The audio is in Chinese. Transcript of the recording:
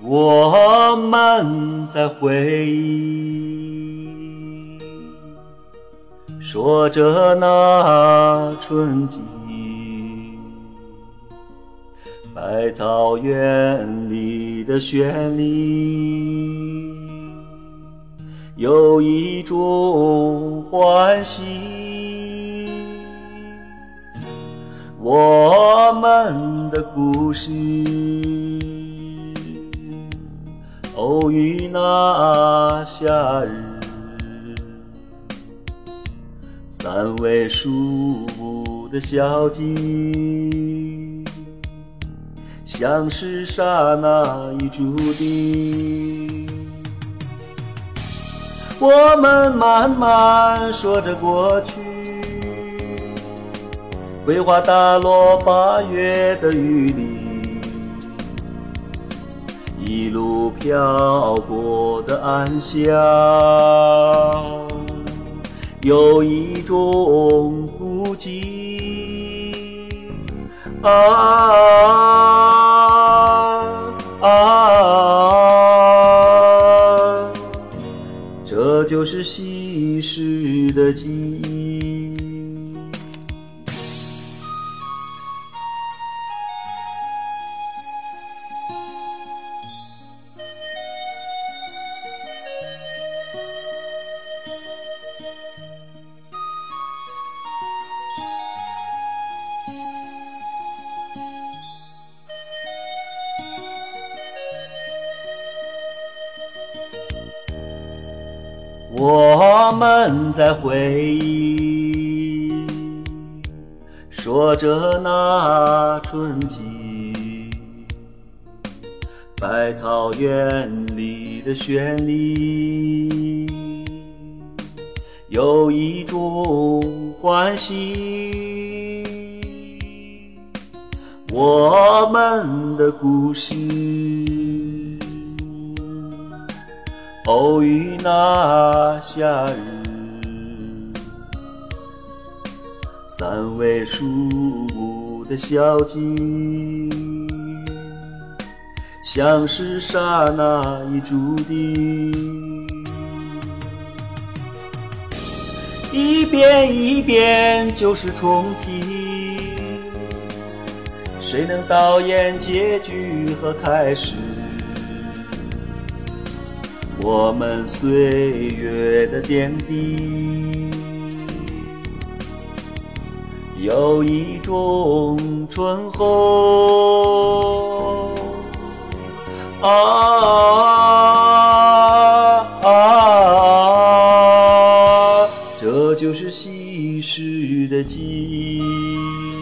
我们在回忆，说着那春季，百草园里的绚丽，有一种欢喜。我们的故事。偶遇那夏日，三位数的小径，像是刹那已注定。我们慢慢说着过去，桂花打落八月的雨里。一路飘过的暗香，有一种孤寂。啊啊！这就是西施的记忆。我们在回忆，说着那春季，百草园里的绚丽，有一种欢喜。我们的故事。偶遇那夏日，三位数的小径，像是刹那已注定。一遍一遍就是重提，谁能导演结局和开始？我们岁月的点滴，有一种醇厚。啊啊！这就是稀释的记忆。